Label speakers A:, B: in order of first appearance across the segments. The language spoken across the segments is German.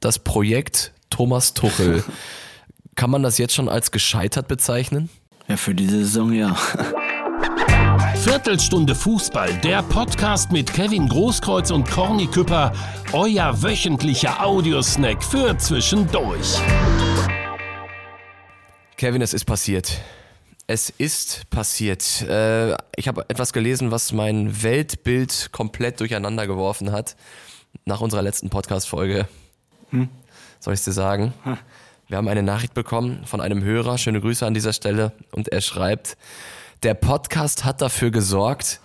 A: das Projekt Thomas Tuchel. Kann man das jetzt schon als gescheitert bezeichnen?
B: Ja, für diese Saison ja.
C: Viertelstunde Fußball, der Podcast mit Kevin Großkreuz und Corny Küpper, euer wöchentlicher Audiosnack für zwischendurch.
A: Kevin, es ist passiert. Es ist passiert. Äh, ich habe etwas gelesen, was mein Weltbild komplett durcheinander geworfen hat. Nach unserer letzten Podcast-Folge. Hm? Soll ich es dir sagen? Hm. Wir haben eine Nachricht bekommen von einem Hörer. Schöne Grüße an dieser Stelle. Und er schreibt, der Podcast hat dafür gesorgt,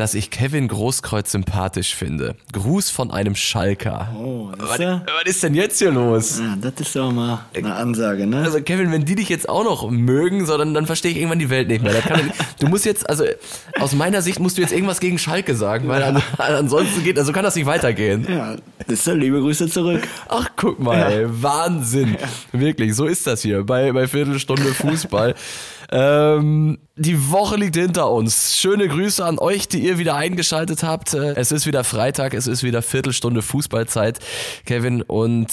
A: dass ich Kevin Großkreuz sympathisch finde. Gruß von einem Schalker. Oh, was, was, ist denn jetzt hier los?
B: Ja, das ist doch mal eine Ansage, ne?
A: Also Kevin, wenn die dich jetzt auch noch mögen, so, dann, dann verstehe ich irgendwann die Welt nicht mehr. Kann, du musst jetzt, also aus meiner Sicht musst du jetzt irgendwas gegen Schalke sagen, weil an, ansonsten geht, also kann das nicht weitergehen.
B: Ja, ist ja liebe Grüße zurück.
A: Ach, guck mal, ja. Wahnsinn. Ja. Wirklich, so ist das hier bei, bei Viertelstunde Fußball. Ähm, die Woche liegt hinter uns. Schöne Grüße an euch, die ihr wieder eingeschaltet habt. Äh, es ist wieder Freitag, es ist wieder Viertelstunde Fußballzeit, Kevin. Und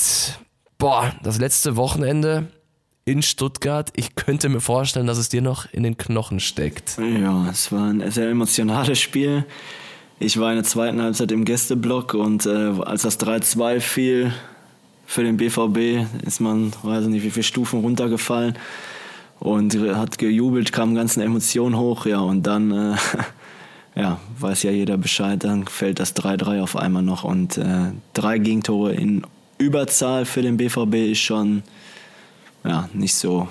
A: boah, das letzte Wochenende in Stuttgart. Ich könnte mir vorstellen, dass es dir noch in den Knochen steckt.
B: Ja, es war ein sehr emotionales Spiel. Ich war in der zweiten Halbzeit im Gästeblock und äh, als das 3-2 fiel für den BVB, ist man, weiß nicht, wie viele Stufen runtergefallen und hat gejubelt, kamen ganzen Emotionen hoch, ja, und dann, äh, ja, weiß ja jeder Bescheid, dann fällt das 3-3 auf einmal noch und äh, drei Gegentore in Überzahl für den BVB ist schon, ja, nicht so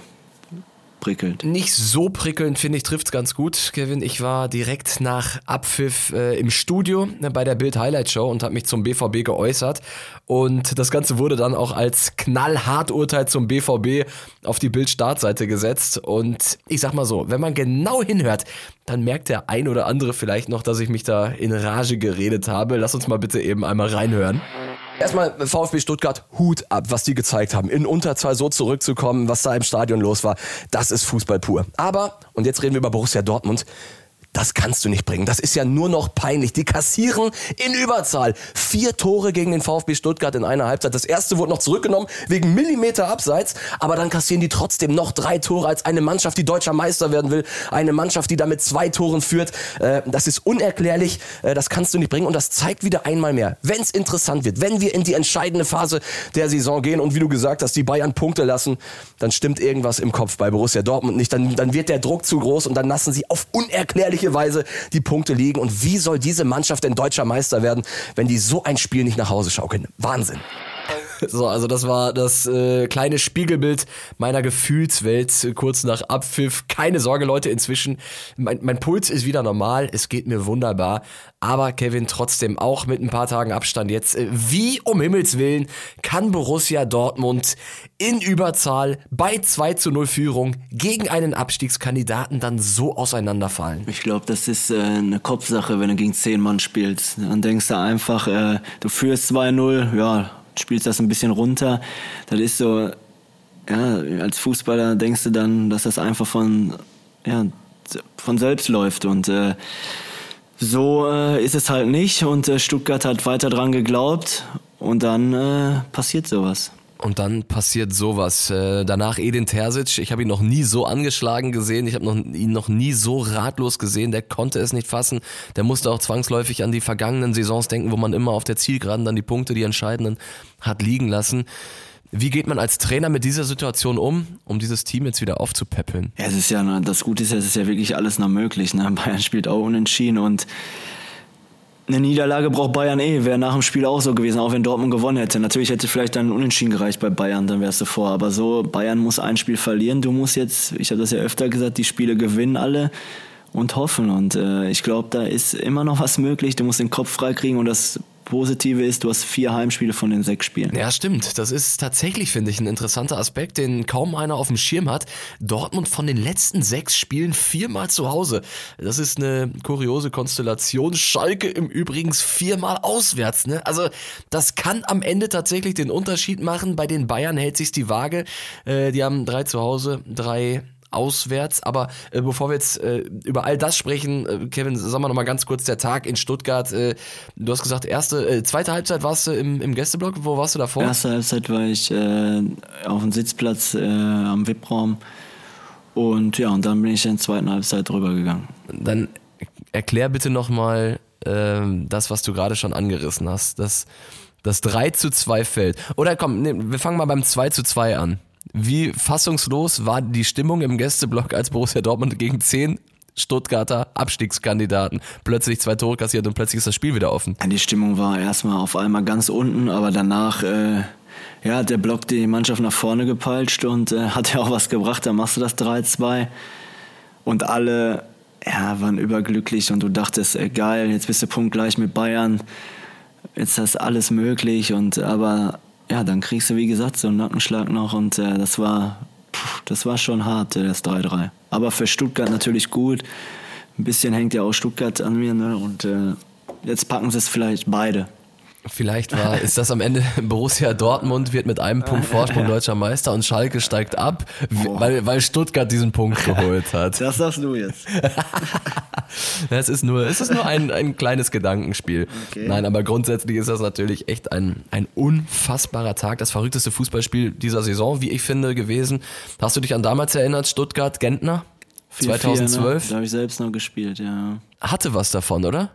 B: prickelnd.
A: Nicht so prickelnd, finde ich, trifft es ganz gut, Kevin. Ich war direkt nach Abpfiff äh, im Studio äh, bei der Bild Highlight Show und habe mich zum BVB geäußert. Und das Ganze wurde dann auch als knallhart Urteil zum BVB auf die Bild-Startseite gesetzt. Und ich sag mal so, wenn man genau hinhört, dann merkt der ein oder andere vielleicht noch, dass ich mich da in Rage geredet habe. Lass uns mal bitte eben einmal reinhören. Erstmal VfB Stuttgart, Hut ab, was die gezeigt haben. In Unterzahl so zurückzukommen, was da im Stadion los war, das ist Fußball pur. Aber, und jetzt reden wir über Borussia Dortmund, das kannst du nicht bringen. Das ist ja nur noch peinlich. Die kassieren in Überzahl. Vier Tore gegen den VfB Stuttgart in einer Halbzeit. Das erste wurde noch zurückgenommen wegen Millimeter Abseits. Aber dann kassieren die trotzdem noch drei Tore als eine Mannschaft, die deutscher Meister werden will. Eine Mannschaft, die damit zwei Toren führt. Äh, das ist unerklärlich. Äh, das kannst du nicht bringen. Und das zeigt wieder einmal mehr, wenn es interessant wird, wenn wir in die entscheidende Phase der Saison gehen und wie du gesagt hast, die Bayern Punkte lassen, dann stimmt irgendwas im Kopf bei Borussia Dortmund nicht. Dann, dann wird der Druck zu groß und dann lassen sie auf unerklärliche glücklicherweise die Punkte liegen. Und wie soll diese Mannschaft denn deutscher Meister werden, wenn die so ein Spiel nicht nach Hause schaukeln? Wahnsinn. So, also das war das äh, kleine Spiegelbild meiner Gefühlswelt äh, kurz nach Abpfiff. Keine Sorge, Leute, inzwischen, mein, mein Puls ist wieder normal, es geht mir wunderbar. Aber Kevin, trotzdem auch mit ein paar Tagen Abstand jetzt, äh, wie um Himmels Willen kann Borussia Dortmund in Überzahl bei 2 zu 0 Führung gegen einen Abstiegskandidaten dann so auseinanderfallen?
B: Ich glaube, das ist äh, eine Kopfsache, wenn du gegen 10 Mann spielst. Dann denkst du einfach, äh, du führst 2-0, ja, spielst das ein bisschen runter. Das ist so, ja, als Fußballer denkst du dann, dass das einfach von, ja, von selbst läuft und äh, so äh, ist es halt nicht und äh, Stuttgart hat weiter dran geglaubt und dann äh, passiert sowas.
A: Und dann passiert sowas. Äh, danach Edin Terzic. Ich habe ihn noch nie so angeschlagen gesehen. Ich habe ihn noch nie so ratlos gesehen. Der konnte es nicht fassen. Der musste auch zwangsläufig an die vergangenen Saisons denken, wo man immer auf der Zielgeraden dann die Punkte, die entscheidenden, hat liegen lassen. Wie geht man als Trainer mit dieser Situation um, um dieses Team jetzt wieder aufzupäppeln?
B: Ja, es ist ja, das Gute ist es ist ja wirklich alles noch möglich. Ne? Bayern spielt auch unentschieden und eine Niederlage braucht Bayern eh, wäre nach dem Spiel auch so gewesen, auch wenn Dortmund gewonnen hätte. Natürlich hätte vielleicht dann Unentschieden gereicht bei Bayern, dann wärst du vor. Aber so, Bayern muss ein Spiel verlieren. Du musst jetzt, ich habe das ja öfter gesagt, die Spiele gewinnen alle und hoffen. Und äh, ich glaube, da ist immer noch was möglich. Du musst den Kopf freikriegen und das Positive ist, du hast vier Heimspiele von den sechs Spielen.
A: Ja, stimmt. Das ist tatsächlich, finde ich, ein interessanter Aspekt, den kaum einer auf dem Schirm hat. Dortmund von den letzten sechs Spielen viermal zu Hause. Das ist eine kuriose Konstellation. Schalke im Übrigen viermal auswärts. Ne? Also das kann am Ende tatsächlich den Unterschied machen. Bei den Bayern hält sich die Waage. Äh, die haben drei zu Hause, drei auswärts. Aber äh, bevor wir jetzt äh, über all das sprechen, äh, Kevin, sag mal noch mal ganz kurz der Tag in Stuttgart. Äh, du hast gesagt, erste, äh, zweite Halbzeit warst du im, im Gästeblock. Wo warst du davor?
B: Erste Halbzeit war ich äh, auf dem Sitzplatz am VIP-Raum. Und ja, und dann bin ich in der zweiten Halbzeit drüber gegangen.
A: Dann erklär bitte noch mal ähm, das, was du gerade schon angerissen hast. Das, das 3 zu 2 fällt. Oder komm, nee, wir fangen mal beim 2 zu 2 an. Wie fassungslos war die Stimmung im Gästeblock, als Borussia Dortmund gegen 10 Stuttgarter Abstiegskandidaten plötzlich zwei Tore kassiert und plötzlich ist das Spiel wieder offen?
B: Die Stimmung war erstmal auf einmal ganz unten, aber danach äh, ja, hat der Block die Mannschaft nach vorne gepeitscht und äh, hat ja auch was gebracht. Dann machst du das 3-2 und alle ja, waren überglücklich und du dachtest, ey, geil, jetzt bist du punktgleich mit Bayern, jetzt ist alles möglich und aber ja, dann kriegst du wie gesagt so einen Nackenschlag noch und äh, das war pff, das war schon hart, äh, das 3-3. Aber für Stuttgart natürlich gut. Ein bisschen hängt ja auch Stuttgart an mir ne? und äh, jetzt packen sie es vielleicht beide.
A: Vielleicht war, ist das am Ende Borussia Dortmund wird mit einem Punkt Vorsprung deutscher Meister und Schalke steigt ab, weil, weil Stuttgart diesen Punkt geholt hat.
B: Das sagst du jetzt.
A: Es ist nur, es ist nur ein, ein kleines Gedankenspiel.
B: Okay.
A: Nein, aber grundsätzlich ist das natürlich echt ein, ein unfassbarer Tag. Das verrückteste Fußballspiel dieser Saison, wie ich finde, gewesen. Hast du dich an damals erinnert, Stuttgart, Gentner?
B: 4-4, Ne?
A: 2012?
B: Da habe ich selbst noch gespielt, ja.
A: Hatte was davon, oder?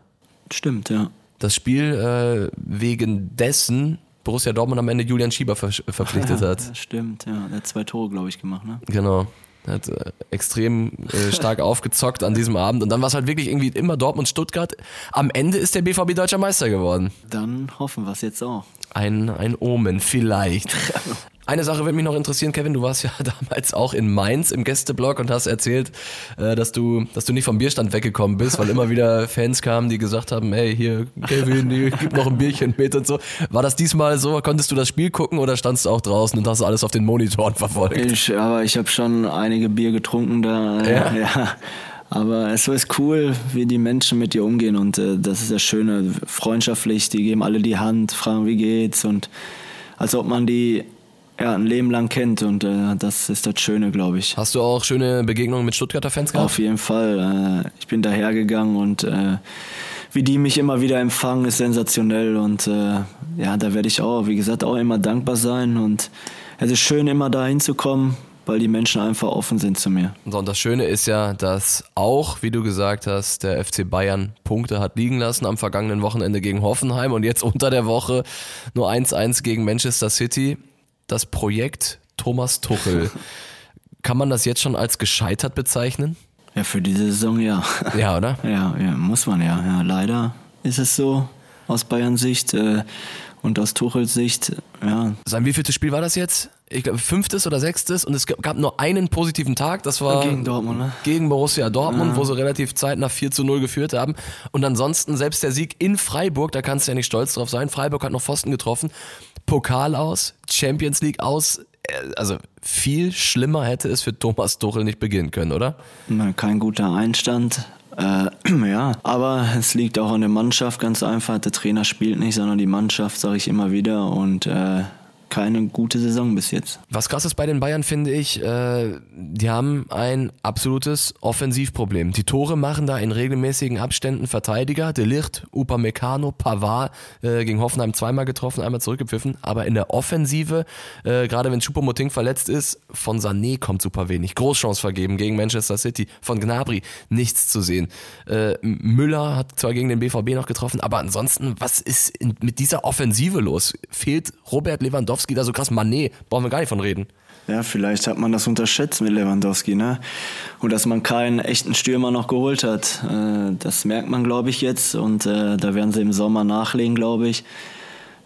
B: Stimmt, ja.
A: Das Spiel, äh, wegen dessen Borussia Dortmund am Ende Julian Schieber ver verpflichtet hat.
B: Ja, stimmt, ja. Der hat zwei Tore, glaube ich, gemacht, ne?
A: Genau. Er Hat äh, extrem äh, stark aufgezockt an diesem Abend. Und dann war es halt wirklich irgendwie immer Dortmund-Stuttgart. Am Ende ist der BVB deutscher Meister geworden.
B: Dann hoffen wir es jetzt auch.
A: Ein, ein Omen, vielleicht. Eine Sache würde mich noch interessieren, Kevin, du warst ja damals auch in Mainz im Gästeblock und hast erzählt, äh, dass du, dass du nicht vom Bierstand weggekommen bist, weil immer wieder Fans kamen, die gesagt haben, hey, hier, Kevin, gib noch ein Bierchen mit und so. War das diesmal so? Konntest du das Spiel gucken oder standst du auch draußen und hast alles auf den Monitoren verfolgt?
B: Ich, aber ich habe schon einige Bier getrunken da.
A: Ja?
B: ja. Aber es ist cool, wie die Menschen mit dir umgehen und äh, das ist das Schöne, freundschaftlich, die geben alle die Hand, fragen, wie geht's und als ob man die ja, ein Leben lang kennt und äh, das ist das Schöne, glaube ich.
A: Hast du auch schöne Begegnungen mit Stuttgarter Fans gehabt?
B: Auf jeden Fall. Äh, ich bin dahergegangen und äh, wie die mich immer wieder empfangen, ist sensationell. Und äh, ja, da werde ich auch, wie gesagt, auch immer dankbar sein. Und es ist schön, immer da hinzukommen, weil die Menschen einfach offen sind zu mir.
A: So, und das Schöne ist ja, dass auch, wie du gesagt hast, der FC Bayern Punkte hat liegen lassen am vergangenen Wochenende gegen Hoffenheim und jetzt unter der Woche nur 1-1 gegen Manchester City. Das Projekt Thomas Tuchel. Kann man das jetzt schon als gescheitert bezeichnen?
B: Ja, für diese Saison ja.
A: Ja, oder?
B: Ja, ja muss man ja. ja. Leider ist es so aus Bayerns Sicht äh, und aus Tuchels Sicht. Ja,
A: Sein wieviertes Spiel war das jetzt? Ich glaube, fünftes oder sechstes und es gab nur einen positiven Tag, das war
B: Gegen Dortmund, ne?
A: gegen Borussia Dortmund, wo sie relativ zeitnah 4 zu 0 geführt haben. Und ansonsten selbst der Sieg in Freiburg, da kannst du ja nicht stolz drauf sein. Freiburg hat noch Pfosten getroffen. Pokal aus, Champions League aus. Äh, Also viel schlimmer hätte es für Thomas Tuchel nicht beginnen können, oder?
B: Kein guter Einstand. Äh, ja, aber es liegt auch an der Mannschaft ganz einfach. Der Trainer spielt nicht, sondern die Mannschaft, sage ich immer wieder. Und äh, keine gute Saison bis jetzt.
A: Was krass ist bei den Bayern, finde ich, äh, die haben ein absolutes Offensivproblem. Die Tore machen da in regelmäßigen Abständen Verteidiger. De Licht, Upamecano, Pavard äh, gegen Hoffenheim zweimal getroffen, einmal zurückgepfiffen. Aber in der Offensive, äh, gerade wenn Choupo-Moting verletzt ist, von Sané kommt super wenig. Großchance vergeben gegen Manchester City. Von Gnabry nichts zu sehen. Äh, Müller hat zwar gegen den BVB noch getroffen, aber ansonsten, was ist in, mit dieser Offensive los? Fehlt Robert Lewandowski da so krass? Mané, brauchen wir gar nicht von reden.
B: Ja, vielleicht hat man das unterschätzt mit Lewandowski, ne? Und dass man keinen echten Stürmer noch geholt hat. Äh, das merkt man, glaube ich, jetzt. Und äh, da werden sie im Sommer nachlegen, glaube ich.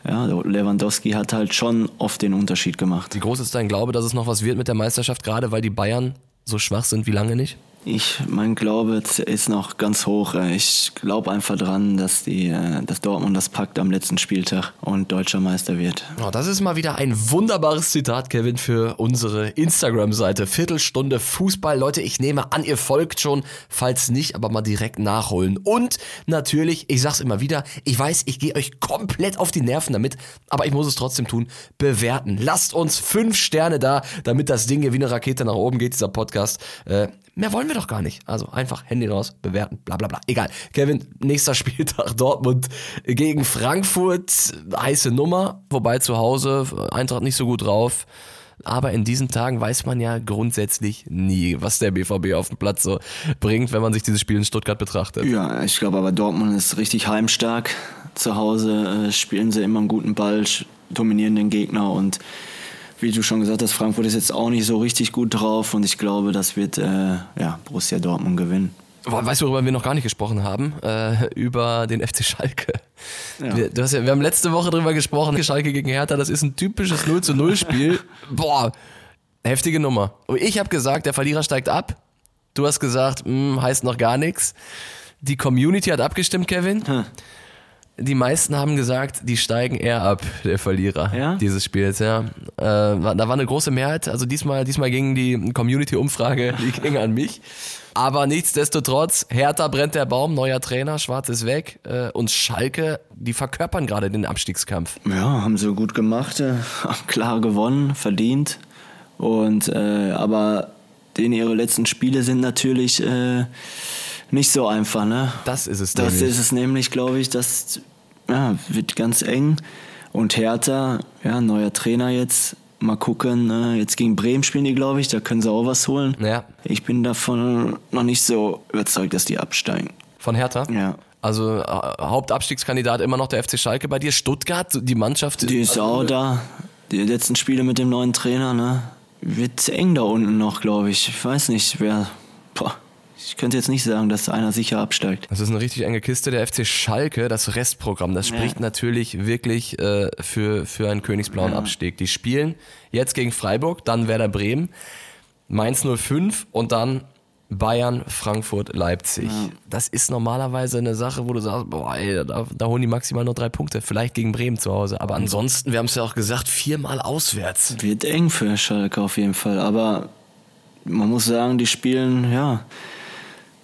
B: Ja, Lewandowski hat halt schon oft den Unterschied gemacht.
A: Wie groß ist dein Glaube, dass es noch was wird mit der Meisterschaft, gerade weil die Bayern so schwach sind wie lange nicht?
B: Ich, mein Glaube ist noch ganz hoch. Ich glaube einfach dran, dass, die, äh, dass Dortmund das packt am letzten Spieltag und deutscher Meister wird.
A: Oh, das ist mal wieder ein wunderbares Zitat, Kevin, für unsere Instagram-Seite. Viertelstunde Fußball. Leute, ich nehme an, ihr folgt schon. Falls nicht, aber mal direkt nachholen. Und natürlich, ich sag's immer wieder, ich weiß, ich gehe euch komplett auf die Nerven damit, aber ich muss es trotzdem tun. Bewerten. Lasst uns fünf Sterne da, damit das Ding hier wie eine Rakete nach oben geht, dieser Podcast. Äh, Mehr wollen wir doch gar nicht. Also einfach Handy raus, bewerten, bla bla bla. Egal. Kevin, nächster Spieltag Dortmund gegen Frankfurt. Heiße Nummer, wobei zu Hause Eintracht nicht so gut drauf. Aber in diesen Tagen weiß man ja grundsätzlich nie, was der BVB auf dem Platz so bringt, wenn man sich dieses Spiel in Stuttgart betrachtet.
B: Ja, ich glaube aber Dortmund ist richtig heimstark. Zu Hause äh, spielen sie immer einen guten Ball, dominieren den Gegner und wie du schon gesagt hast, Frankfurt ist jetzt auch nicht so richtig gut drauf und ich glaube, das wird äh, ja, Borussia Dortmund gewinnen.
A: Weißt du, worüber wir noch gar nicht gesprochen haben? Äh, über den FC Schalke. Ja. Wir, ja, wir haben letzte Woche drüber gesprochen, Schalke gegen Hertha, das ist ein typisches 0 zu 0 Spiel. Boah, heftige Nummer. Ich habe gesagt, der Verlierer steigt ab. Du hast gesagt, mh, hm, heißt noch gar nichts. Die Community hat abgestimmt, Kevin. Hm die meisten haben gesagt, die steigen eher ab, der Verlierer ja? dieses Spiels. Ja. Äh, da war eine große Mehrheit. Also diesmal, diesmal ging die Community-Umfrage, die ging an mich. Aber nichtsdestotrotz, Hertha brennt der Baum, neuer Trainer, Schwarz ist weg. Äh, und Schalke, die verkörpern gerade den Abstiegskampf.
B: Ja, haben sie gut gemacht, äh, klar gewonnen, verdient. Und äh, aber denen ihre letzten Spiele sind natürlich äh, nicht so einfach, ne?
A: Das ist es
B: Das nämlich. ist es nämlich, glaube ich, das ja, wird ganz eng. Und Hertha, ja, neuer Trainer jetzt. Mal gucken, ne? jetzt gegen Bremen spielen die, glaube ich, da können sie auch was holen.
A: Ja.
B: Ich bin davon noch nicht so überzeugt, dass die absteigen.
A: Von Hertha?
B: Ja.
A: Also äh, Hauptabstiegskandidat immer noch der FC Schalke bei dir. Stuttgart, die Mannschaft.
B: Die ist also, auch da. Die letzten Spiele mit dem neuen Trainer, ne? Wird eng da unten noch, glaube ich. Ich weiß nicht, wer. Ich könnte jetzt nicht sagen, dass einer sicher absteigt.
A: Das ist eine richtig enge Kiste. Der FC Schalke, das Restprogramm, das spricht ja. natürlich wirklich äh, für, für einen königsblauen ja. Abstieg. Die spielen jetzt gegen Freiburg, dann Werder Bremen, Mainz 05 und dann Bayern, Frankfurt, Leipzig. Ja. Das ist normalerweise eine Sache, wo du sagst, boah, ey, da, da, holen die maximal nur drei Punkte. Vielleicht gegen Bremen zu Hause. Aber ansonsten, wir haben es ja auch gesagt, viermal auswärts.
B: Wird eng für Schalke auf jeden Fall. Aber man muss sagen, die spielen, ja,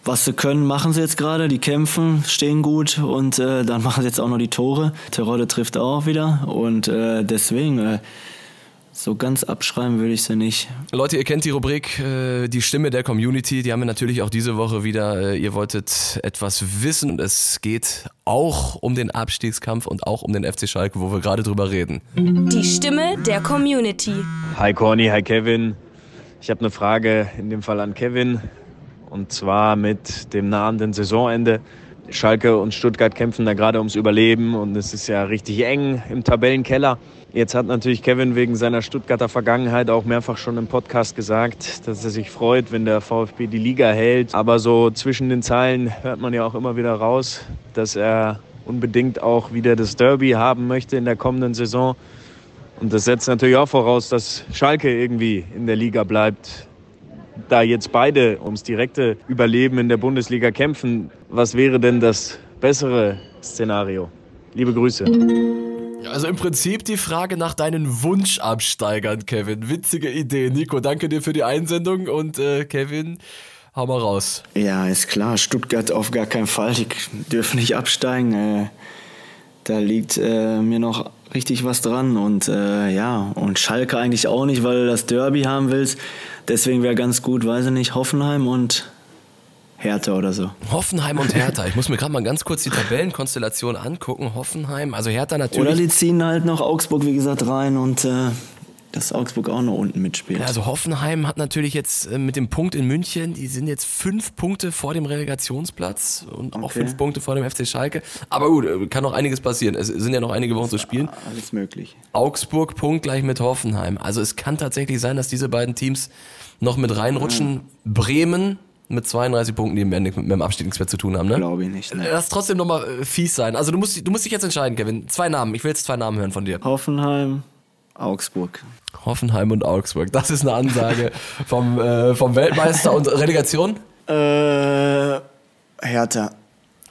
B: was sie können, machen sie jetzt gerade. Die kämpfen, stehen gut und äh, dann machen sie jetzt auch noch die Tore. Terodde trifft auch wieder und äh, deswegen äh, so ganz abschreiben würde ich sie nicht.
A: Leute, ihr kennt die Rubrik äh, Die Stimme der Community. Die haben wir natürlich auch diese Woche wieder. Äh, ihr wolltet etwas wissen. Es geht auch um den Abstiegskampf und auch um den FC Schalke, wo wir gerade drüber reden.
D: Die Stimme der Community.
E: Hi Corny, hi Kevin. Ich habe eine Frage in dem Fall an Kevin. Und zwar mit dem nahenden Saisonende. Schalke und Stuttgart kämpfen da gerade ums Überleben und es ist ja richtig eng im Tabellenkeller. Jetzt hat natürlich Kevin wegen seiner Stuttgarter Vergangenheit auch mehrfach schon im Podcast gesagt, dass er sich freut, wenn der VfB die Liga hält. Aber so zwischen den Zeilen hört man ja auch immer wieder raus, dass er unbedingt auch wieder das Derby haben möchte in der kommenden Saison. Und das setzt natürlich auch voraus, dass Schalke irgendwie in der Liga bleibt da jetzt beide ums direkte Überleben in der Bundesliga kämpfen, was wäre denn das bessere Szenario? Liebe Grüße.
A: Also im Prinzip die Frage nach deinen Wunschabsteigern, Kevin. Witzige Idee. Nico, danke dir für die Einsendung und äh, Kevin, hau mal raus.
B: Ja, ist klar. Stuttgart auf gar keinen Fall. Die dürfen nicht absteigen. Äh, da liegt äh, mir noch richtig was dran und äh, ja, und Schalke eigentlich auch nicht, weil du das Derby haben willst. Deswegen wäre ganz gut, weiß ich nicht, Hoffenheim und Hertha oder so.
A: Hoffenheim und Hertha. Ich muss mir gerade mal ganz kurz die Tabellenkonstellation angucken. Hoffenheim, also Hertha natürlich.
B: Oder die ziehen halt noch Augsburg, wie gesagt, rein und äh, dass Augsburg auch noch unten mitspielt.
A: Also Hoffenheim hat natürlich jetzt äh, mit dem Punkt in München, die sind jetzt fünf Punkte vor dem Relegationsplatz und auch fünf Punkte vor dem FC Schalke. Aber gut, äh, kann noch einiges passieren. Es sind ja noch einige Wochen zu spielen.
B: Alles möglich.
A: Augsburg Punkt gleich mit Hoffenheim. Also es kann tatsächlich sein, dass diese beiden Teams noch mit reinrutschen. Ja. Bremen mit 32 Punkten, die im Ende mit dem Abstieg nichts mehr zu tun haben, ne?
B: Glaube ich nicht. Ne.
A: Lass trotzdem nochmal äh, fies sein. Also du musst, du musst dich jetzt entscheiden, Kevin. Zwei Namen. Ich will jetzt zwei Namen hören von dir.
B: Hoffenheim, Augsburg.
A: Hoffenheim und Augsburg. Das ist eine Ansage vom, äh, vom Weltmeister und Relegation.
B: Äh, Hertha.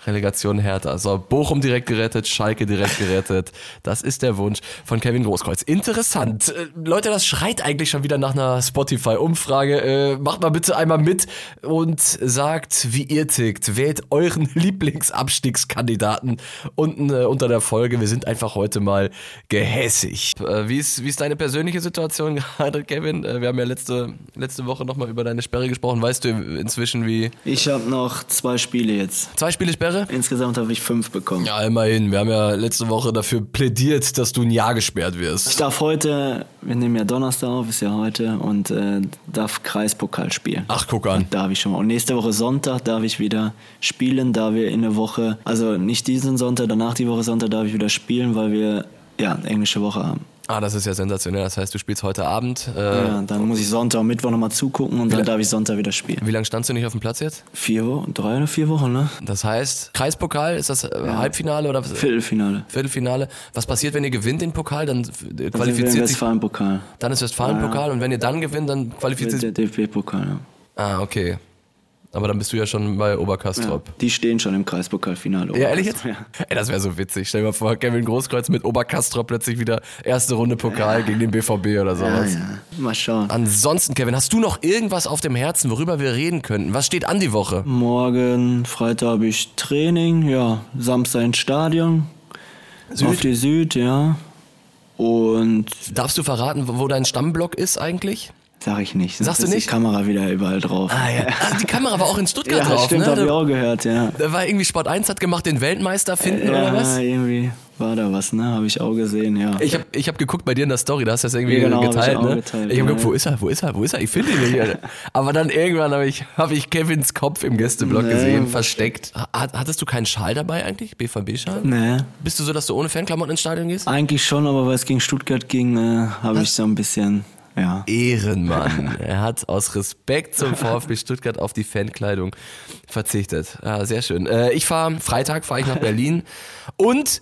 A: Relegation Hertha. So, Bochum direkt gerettet, Schalke direkt gerettet. Das ist der Wunsch von Kevin Großkreuz. Interessant. Äh, Leute, das schreit eigentlich schon wieder nach einer Spotify-Umfrage. Äh, macht mal bitte einmal mit und sagt, wie ihr tickt. Wählt euren Lieblingsabstiegskandidaten unten äh, unter der Folge. Wir sind einfach heute mal gehässig. Äh, wie, ist, wie ist deine persönliche Situation gerade, Kevin? Äh, wir haben ja letzte, letzte Woche nochmal über deine Sperre gesprochen. Weißt du inzwischen, wie...
B: Ich habe noch zwei Spiele jetzt.
A: Zwei Spiele Sperre?
B: Insgesamt habe ich fünf bekommen.
A: Ja, immerhin. Wir haben ja letzte Woche dafür plädiert, dass du ein Jahr gesperrt
B: Ich
A: wirst.
B: darf heute, wir nehmen ja Donnerstag auf, ist ja heute, und äh, darf Kreispokal spielen.
A: Ach, guck an.
B: Darf ich schon mal. Und nächste Woche Sonntag darf ich wieder spielen, da wir in der Woche, also nicht diesen Sonntag, danach die Woche Sonntag darf ich wieder spielen, weil wir ja eine englische Woche haben.
A: Ah, das ist ja sensationell. Das heißt, du spielst heute Abend. Äh,
B: Ja, dann muss ich Sonntag und Mittwoch nochmal zugucken und dann darf ich Sonntag wieder spielen.
A: Wie lange standst du nicht auf dem Platz jetzt?
B: Vier Wochen, drei oder vier Wochen, ne?
A: Das heißt, Kreispokal, ist das äh, Halbfinale oder
B: Viertelfinale.
A: Viertelfinale? Was passiert, wenn ihr gewinnt den Pokal? Dann äh,
B: Dann sind wir
A: qualifiziert sich.
B: Westfalen-Pokal.
A: Dann ist Westfalen-Pokal und wenn ihr dann gewinnt, dann qualifiziert
B: Der DFB-Pokal, ja.
A: Ah, okay. Aber dann bist du ja schon bei
B: ja.
A: Oberkastrop.
B: Die stehen schon im Kreispokalfinale.
A: Ja, ehrlich jetzt?
B: Ja.
A: Ey, das wäre so witzig. Stell dir mal vor, Kevin Großkreuz mit Oberkastrop plötzlich wieder erste Runde Pokal gegen den BVB oder
B: Ja,
A: sowas.
B: ja. Mal schauen.
A: Ansonsten, Kevin, hast du noch irgendwas auf dem Herzen, worüber wir reden könnten? Was steht an die Woche?
B: Morgen, Freitag habe ich Training, ja. Samstag ins Stadion.
A: Süd?
B: Auf die Süd, ja. Und
A: Darfst du verraten, wo dein Stammblock ist eigentlich?
B: Sag ich nicht. sonst
A: Sagst du
B: ist
A: nicht?
B: die Kamera wieder überall drauf.
A: Ah, ja. Ah, die Kamera war auch in Stuttgart
B: ja
A: drauf,
B: stimmt,
A: ne?
B: hab ich auch gehört, ja.
A: da war irgendwie Sport 1 hat gemacht, den Weltmeister finden
B: ja,
A: oder was?
B: irgendwie war da was, ne? Habe ich auch gesehen, ja.
A: Ich habe ich hab geguckt bei dir in der Story, da hast du das irgendwie
B: Ja, genau, hab ich
A: geteilt,
B: auch
A: ne?
B: geteilt,
A: ich habe
B: ja.
A: geguckt, wo ist er, wo ist er, wo ist er? Ich finde ihn nicht. Aber dann irgendwann habe ich, hab ich Kevins Kopf im Gästeblock
B: Nee.
A: gesehen, versteckt. Hat, hattest du keinen Schal dabei eigentlich, BVB-Schal?
B: nee,
A: Bist du so, dass du ohne Fanklamotten ins Stadion gehst?
B: eigentlich schon, aber weil es gegen Stuttgart ging, äh, habe ich so ein bisschen, ja.
A: Ehrenmann. Er hat aus Respekt zum VfB Stuttgart auf die Fankleidung verzichtet. Ja, sehr schön. Äh, ich fahre, Freitag fahre ich nach Berlin und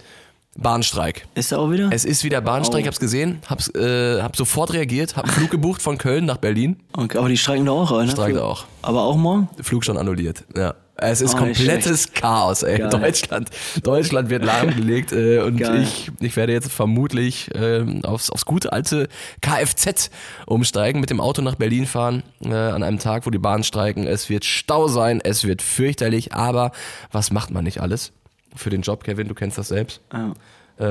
A: Bahnstreik.
B: Ist er auch wieder?
A: Es ist wieder Bahnstreik, hab's gesehen, hab's, äh, hab sofort reagiert, hab einen Flug gebucht von Köln nach Berlin.
B: okay, aber die streiken da auch, ne?
A: Streiken auch.
B: Aber auch morgen?
A: Flug schon annulliert. Ja. Es ist
B: Oh,
A: komplettes Chaos, ey.
B: Geil.
A: Deutschland, Deutschland wird lahmgelegt äh, und
B: Geil.
A: ich, ich werde jetzt vermutlich ähm, aufs, aufs gute alte Kfz umsteigen, mit dem Auto nach Berlin fahren, äh, an einem Tag, wo die Bahnen streiken. Es wird Stau sein, es wird fürchterlich, aber was macht man nicht alles für den Job, Kevin? Du kennst das selbst.
B: Ja.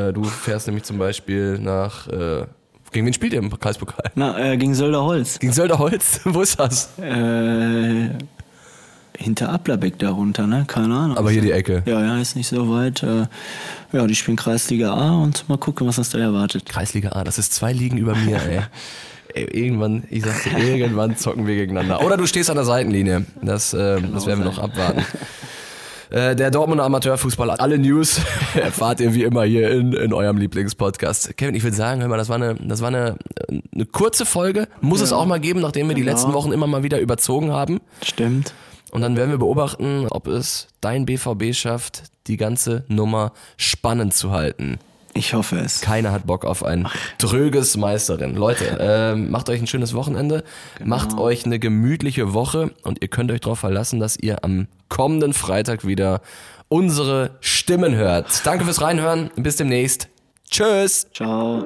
A: Äh, du fährst nämlich zum Beispiel nach, äh, gegen wen spielt ihr im Kreispokal?
B: Na, äh, gegen Sölderholz.
A: Gegen Sölderholz? Wo ist das?
B: Äh, hinter Ablerbeck darunter, ne? Keine Ahnung.
A: Aber hier die Ecke.
B: Ja, ja, ist nicht so weit. Äh, ja, die spielen Kreisliga A und mal gucken, was uns da erwartet.
A: Kreisliga A, das ist zwei Ligen über mir, ey. irgendwann, ich sag's dir, irgendwann zocken wir gegeneinander. Oder du stehst an der Seitenlinie. Das, äh, das werden wir noch abwarten. Äh, Der Dortmunder Amateurfußball, alle News erfahrt ihr wie immer hier in, in eurem Lieblingspodcast. Kevin, ich würde sagen, hör mal, das war eine, das war eine, eine kurze Folge. Muss es auch mal geben, nachdem wir die
B: Genau.
A: letzten Wochen immer mal wieder überzogen haben.
B: Stimmt.
A: Und dann werden wir beobachten, ob es dein BVB schafft, die ganze Nummer spannend zu halten.
B: Ich hoffe es.
A: Keiner hat Bock auf ein dröges Meisterin. Leute, ähm, macht euch ein schönes Wochenende, macht euch eine gemütliche Woche und ihr könnt euch darauf verlassen, dass ihr am kommenden Freitag wieder unsere Stimmen hört. Danke fürs Reinhören, bis demnächst. Tschüss.
B: Ciao.